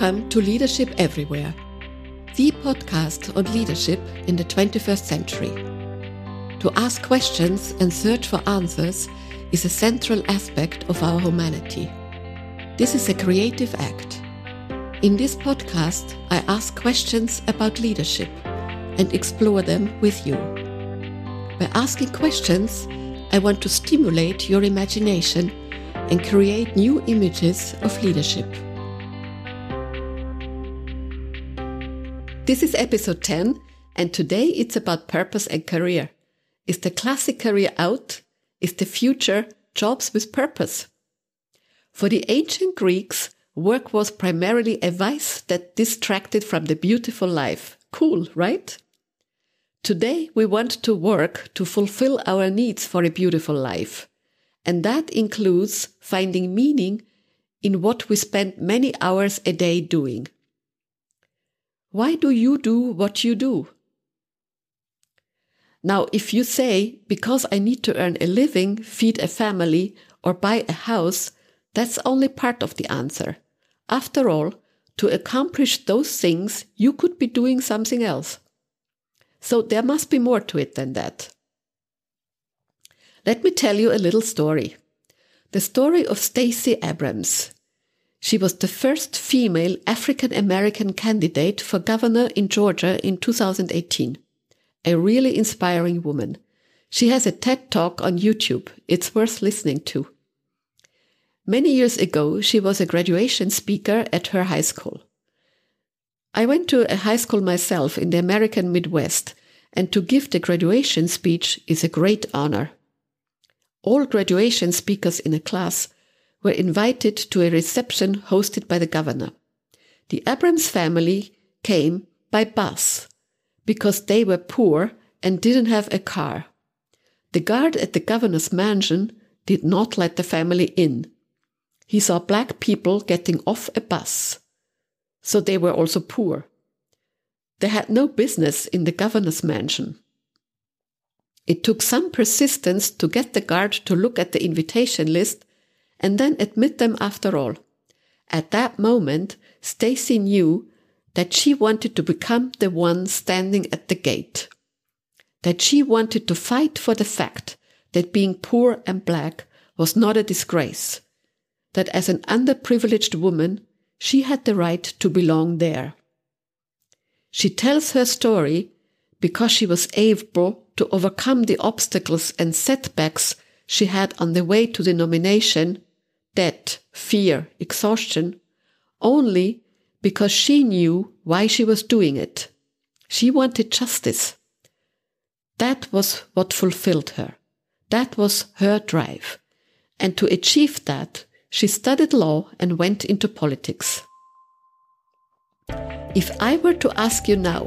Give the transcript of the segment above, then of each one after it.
Welcome to Leadership Everywhere, the podcast on leadership in the 21st century. To ask questions and search for answers is a central aspect of our humanity. This is a creative act. In this podcast, I ask questions about leadership and explore them with you. By asking questions, I want to stimulate your imagination and create new images of leadership. This is episode 10, and today it's about purpose and career. Is the classic career out? Is the future jobs with purpose? For the ancient Greeks, work was primarily a vice that distracted from the beautiful life. Cool, right? Today, we want to work to fulfill our needs for a beautiful life. And that includes finding meaning in what we spend many hours a day doing. Why do you do what you do? Now, if you say, because I need to earn a living, feed a family, or buy a house, that's only part of the answer. After all, to accomplish those things, you could be doing something else. So there must be more to it than that. Let me tell you a little story. The story of Stacey Abrams. She was the first female African American candidate for governor in Georgia in 2018. A really inspiring woman. She has a TED talk on YouTube. It's worth listening to. Many years ago, she was a graduation speaker at her high school. I went to a high school myself in the American Midwest, and to give the graduation speech is a great honor. All graduation speakers in a class were invited to a reception hosted by the governor. The Abrams family came by bus because they were poor and didn't have a car. The guard at the governor's mansion did not let the family in. He saw black people getting off a bus. So they were also poor. They had no business in the governor's mansion. It took some persistence to get the guard to look at the invitation list and then admit them after all. At that moment, Stacey knew that she wanted to become the one standing at the gate. That she wanted to fight for the fact that being poor and black was not a disgrace. That as an underprivileged woman, she had the right to belong there. She tells her story because she was able to overcome the obstacles and setbacks she had on the way to the nomination debt, fear, exhaustion, only because she knew why she was doing it. She wanted justice. That was what fulfilled her. That was her drive. And to achieve that, she studied law and went into politics. If I were to ask you now,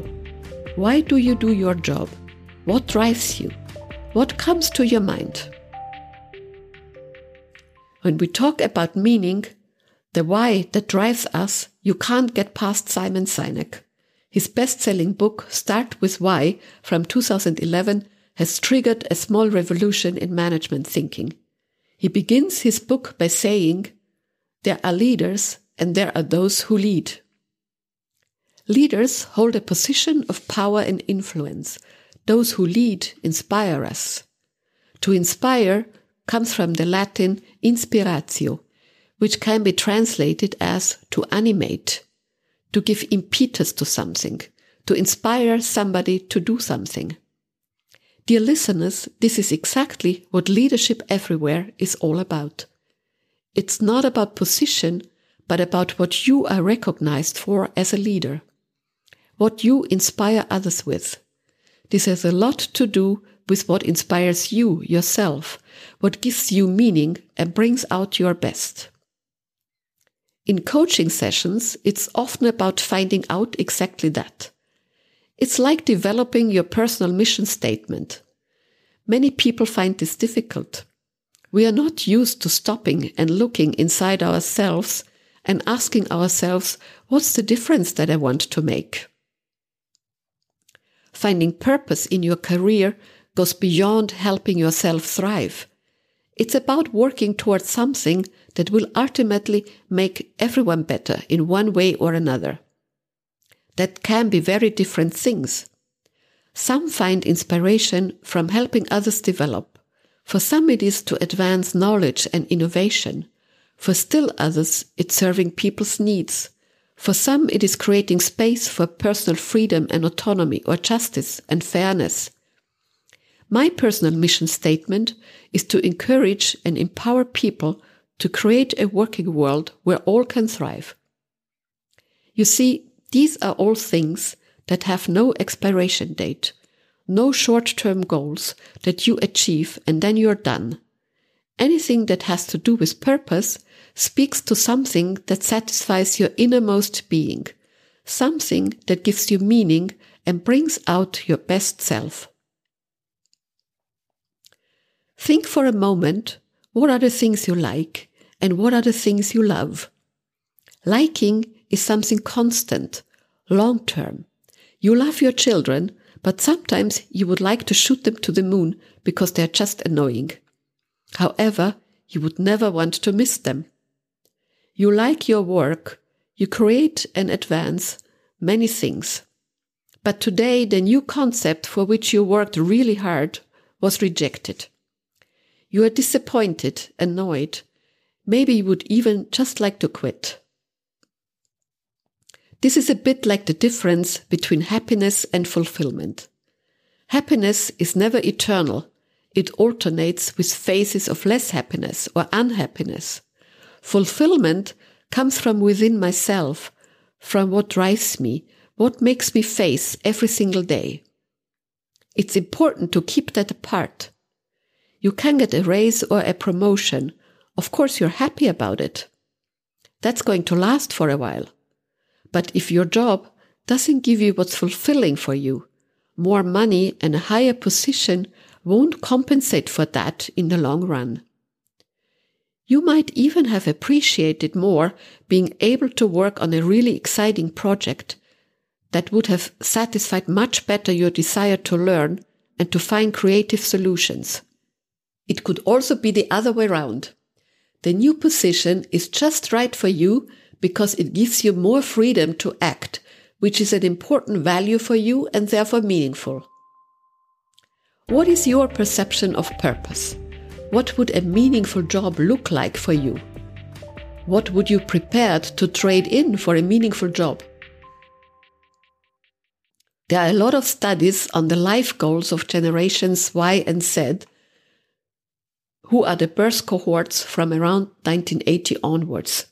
why do you do your job? What drives you? What comes to your mind? When we talk about meaning, the why that drives us, you can't get past Simon Sinek. His best-selling book, Start with Why, from 2011, has triggered a small revolution in management thinking. He begins his book by saying, there are leaders and there are those who lead. Leaders hold a position of power and influence. Those who lead inspire us. To inspire comes from the Latin inspiratio, which can be translated as to animate, to give impetus to something, to inspire somebody to do something. Dear listeners, this is exactly what leadership everywhere is all about. It's not about position, but about what you are recognized for as a leader, what you inspire others with. This has a lot to do with what inspires you yourself, what gives you meaning and brings out your best. In coaching sessions, it's often about finding out exactly that. It's like developing your personal mission statement. Many people find this difficult. We are not used to stopping and looking inside ourselves and asking ourselves, what's the difference that I want to make? Finding purpose in your career goes beyond helping yourself thrive. It's about working towards something that will ultimately make everyone better in one way or another. That can be very different things. Some find inspiration from helping others develop. For some, it is to advance knowledge and innovation. For still others, it's serving people's needs. For some, it is creating space for personal freedom and autonomy or justice and fairness. My personal mission statement is to encourage and empower people to create a working world where all can thrive. You see, these are all things that have no expiration date, no short-term goals that you achieve and then you're done. Anything that has to do with purpose speaks to something that satisfies your innermost being, something that gives you meaning and brings out your best self. Think for a moment what are the things you like and what are the things you love. Liking is something constant, long term. You love your children, but sometimes you would like to shoot them to the moon because they're just annoying. However, you would never want to miss them. You like your work, you create and advance many things. But today, the new concept for which you worked really hard was rejected. You are disappointed, annoyed. Maybe you would even just like to quit. This is a bit like the difference between happiness and fulfillment. Happiness is never eternal. It alternates with phases of less happiness or unhappiness. Fulfillment comes from within myself, from what drives me, what makes me face every single day. It's important to keep that apart. You can get a raise or a promotion. Of course, you're happy about it. That's going to last for a while. But if your job doesn't give you what's fulfilling for you, more money and a higher position won't compensate for that in the long run. You might even have appreciated more being able to work on a really exciting project that would have satisfied much better your desire to learn and to find creative solutions. It could also be the other way around. The new position is just right for you because it gives you more freedom to act, which is an important value for you and therefore meaningful. What is your perception of purpose? What would a meaningful job look like for you? What would you prepared to trade in for a meaningful job? There are a lot of studies on the life goals of generations Y and Z who are the birth cohorts from around 1980 onwards.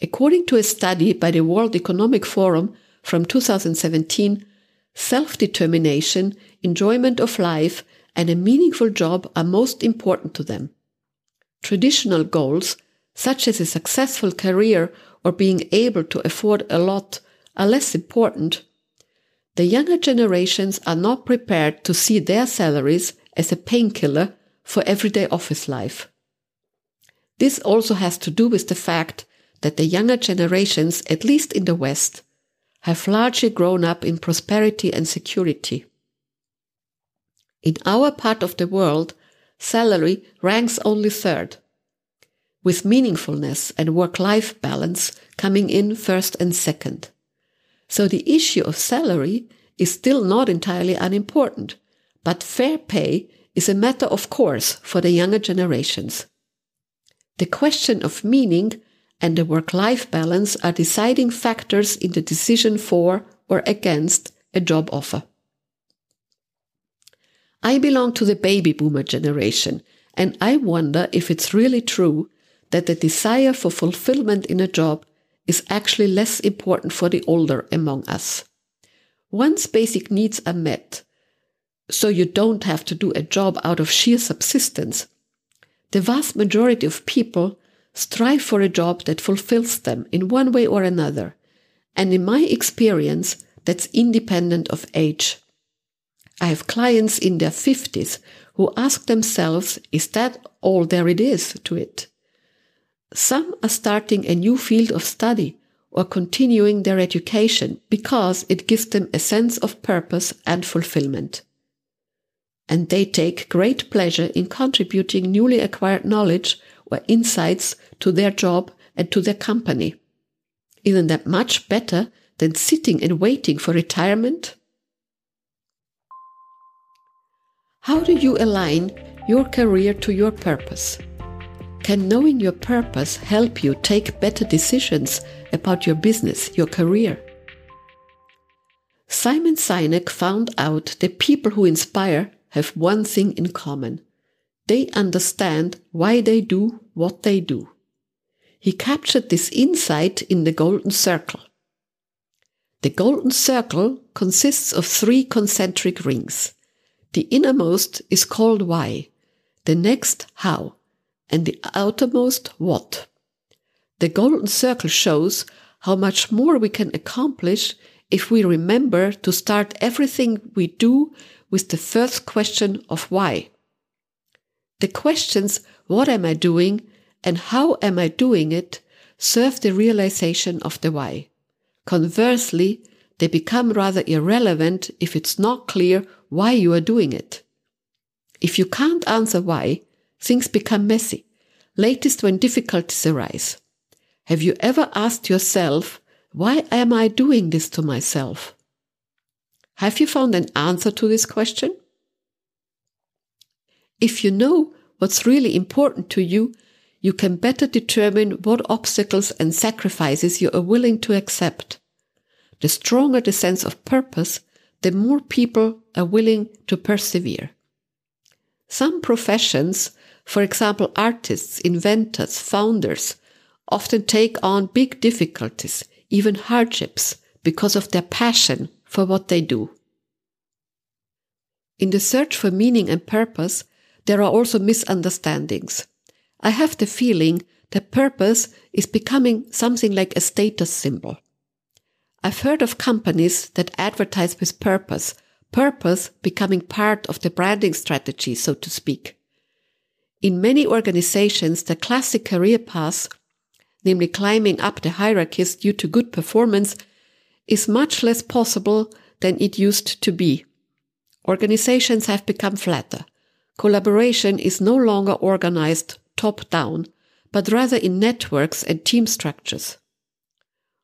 According to a study by the World Economic Forum from 2017, self-determination, enjoyment of life, and a meaningful job are most important to them. Traditional goals, such as a successful career or being able to afford a lot, are less important. The younger generations are not prepared to see their salaries as a painkiller for everyday office life. This also has to do with the fact that the younger generations, at least in the West, have largely grown up in prosperity and security. In our part of the world, salary ranks only third, with meaningfulness and work-life balance coming in first and second. So the issue of salary is still not entirely unimportant, but fair pay is a matter of course for the younger generations. The question of meaning and the work-life balance are deciding factors in the decision for or against a job offer. I belong to the baby boomer generation, and I wonder if it's really true that the desire for fulfillment in a job is actually less important for the older among us. Once basic needs are met, so you don't have to do a job out of sheer subsistence. The vast majority of people strive for a job that fulfills them in one way or another. And in my experience, that's independent of age. I have clients in their 50s who ask themselves, is that all there it is to it? Some are starting a new field of study or continuing their education because it gives them a sense of purpose and fulfillment and they take great pleasure in contributing newly acquired knowledge or insights to their job and to their company. Isn't that much better than sitting and waiting for retirement? How do you align your career to your purpose? Can knowing your purpose help you take better decisions about your business, your career? Simon Sinek found out that people who inspire have one thing in common. They understand why they do what they do. He captured this insight in the golden circle. The golden circle consists of three concentric rings. The innermost is called why, the next how, and the outermost what. The golden circle shows how much more we can accomplish if we remember to start everything we do with the first question of why. The questions, what am I doing and how am I doing it, serve the realization of the why. Conversely, they become rather irrelevant if it's not clear why you are doing it. If you can't answer why, things become messy, latest when difficulties arise. Have you ever asked yourself, why am I doing this to myself? Have you found an answer to this question? If you know what's really important to you, you can better determine what obstacles and sacrifices you are willing to accept. The stronger the sense of purpose, the more people are willing to persevere. Some professions, for example, artists, inventors, founders, often take on big difficulties, even hardships, because of their passion for what they do. In the search for meaning and purpose, there are also misunderstandings. I have the feeling that purpose is becoming something like a status symbol. I've heard of companies that advertise with purpose, purpose becoming part of the branding strategy, so to speak. In many organizations, the classic career path, namely climbing up the hierarchies due to good performance, is much less possible than it used to be. Organizations have become flatter. Collaboration is no longer organized top down, but rather in networks and team structures.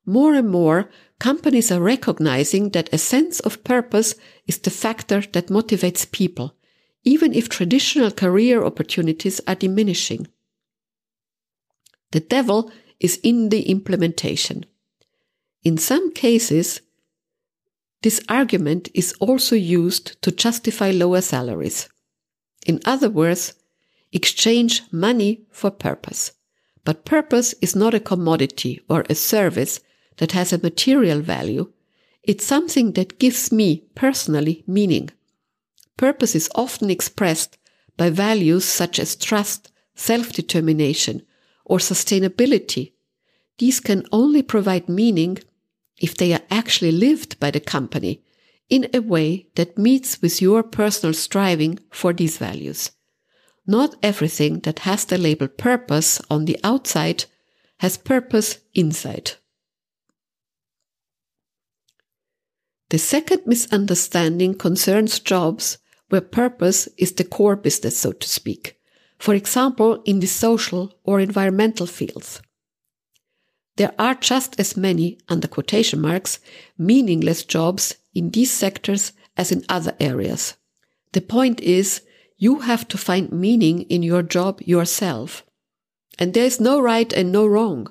More and more, companies are recognizing that a sense of purpose is the factor that motivates people, even if traditional career opportunities are diminishing. The devil is in the implementation. In some cases, this argument is also used to justify lower salaries. In other words, exchange money for purpose. But purpose is not a commodity or a service that has a material value. It's something that gives me personally meaning. Purpose is often expressed by values such as trust, self-determination, or sustainability. These can only provide meaning if they are actually lived by the company in a way that meets with your personal striving for these values. Not everything that has the label purpose on the outside has purpose inside. The second misunderstanding concerns jobs where purpose is the core business, so to speak. For example, in the social or environmental fields. There are just as many, under quotation marks, meaningless jobs in these sectors as in other areas. The point is, you have to find meaning in your job yourself. And there is no right and no wrong.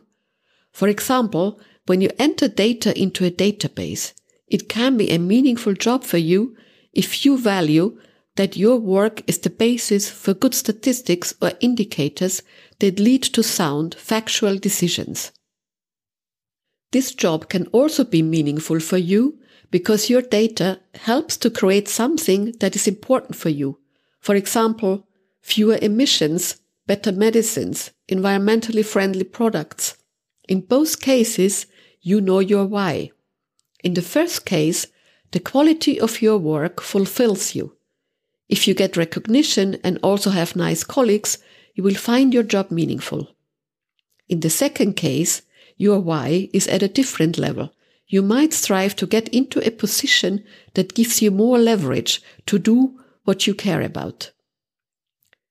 For example, when you enter data into a database, it can be a meaningful job for you if you value that your work is the basis for good statistics or indicators that lead to sound, factual decisions. This job can also be meaningful for you because your data helps to create something that is important for you. For example, fewer emissions, better medicines, environmentally friendly products. In both cases, you know your why. In the first case, the quality of your work fulfills you. If you get recognition and also have nice colleagues, you will find your job meaningful. In the second case, your why is at a different level. You might strive to get into a position that gives you more leverage to do what you care about.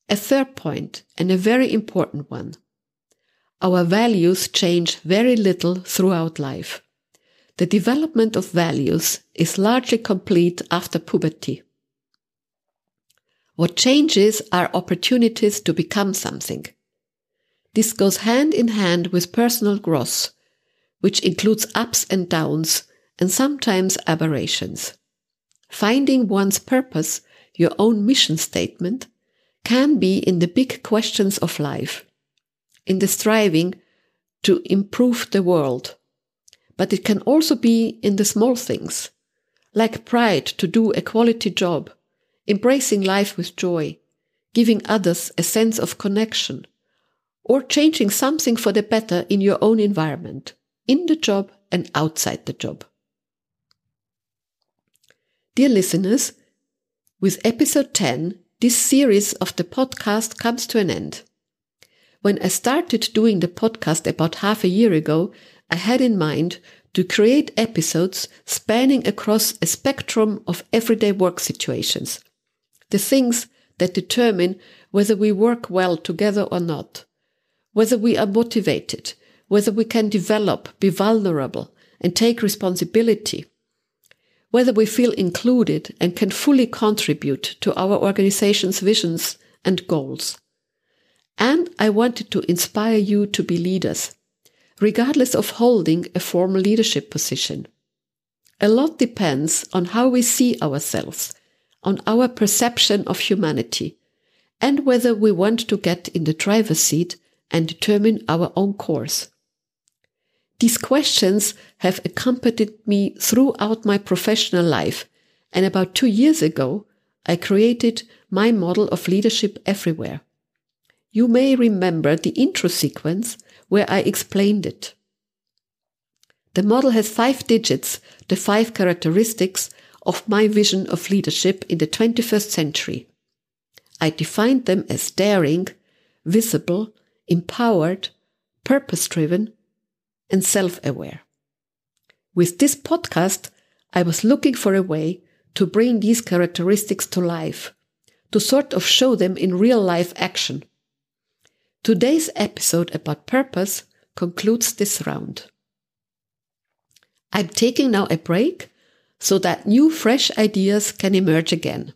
A third point, and a very important one. Our values change very little throughout life. The development of values is largely complete after puberty. What changes are opportunities to become something. This goes hand in hand with personal growth, which includes ups and downs and sometimes aberrations. Finding one's purpose, your own mission statement, can be in the big questions of life, in the striving to improve the world. But it can also be in the small things, like pride to do a quality job, embracing life with joy, giving others a sense of connection, or changing something for the better in your own environment, in the job and outside the job. Dear listeners, with episode 10, this series of the podcast comes to an end. When I started doing the podcast about half a year ago, I had in mind to create episodes spanning across a spectrum of everyday work situations. The things that determine whether we work well together or not, whether we are motivated, whether we can develop, be vulnerable, and take responsibility, whether we feel included and can fully contribute to our organization's visions and goals. And I wanted to inspire you to be leaders, regardless of holding a formal leadership position. A lot depends on how we see ourselves, on our perception of humanity, and whether we want to get in the driver's seat and determine our own course. These questions have accompanied me throughout my professional life, and about two years ago, I created my model of leadership everywhere. You may remember the intro sequence where I explained it. The model has five digits, the five characteristics of my vision of leadership in the 21st century. I defined them as daring, visible, empowered, purpose driven, and self aware. With this podcast, I was looking for a way to bring these characteristics to life, to sort of show them in real life action. Today's episode about purpose concludes this round. I'm taking now a break so that new fresh ideas can emerge again.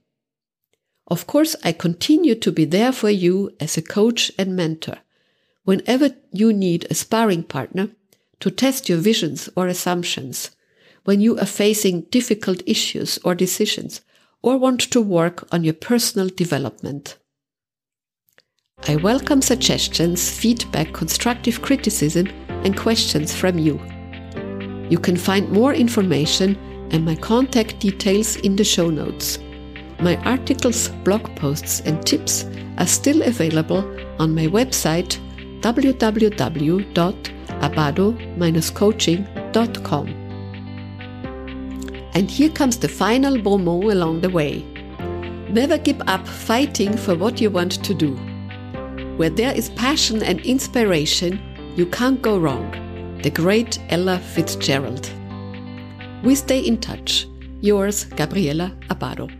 Of course, I continue to be there for you as a coach and mentor whenever you need a sparring partner to test your visions or assumptions, when you are facing difficult issues or decisions, or want to work on your personal development. I welcome suggestions, feedback, constructive criticism, and questions from you. You can find more information and my contact details in the show notes. My articles, blog posts, and tips are still available on my website www.abado-coaching.com. And here comes the final bon mot along the way. Never give up fighting for what you want to do. Where there is passion and inspiration, you can't go wrong. The great Ella Fitzgerald. We stay in touch. Yours, Gabriela Abado.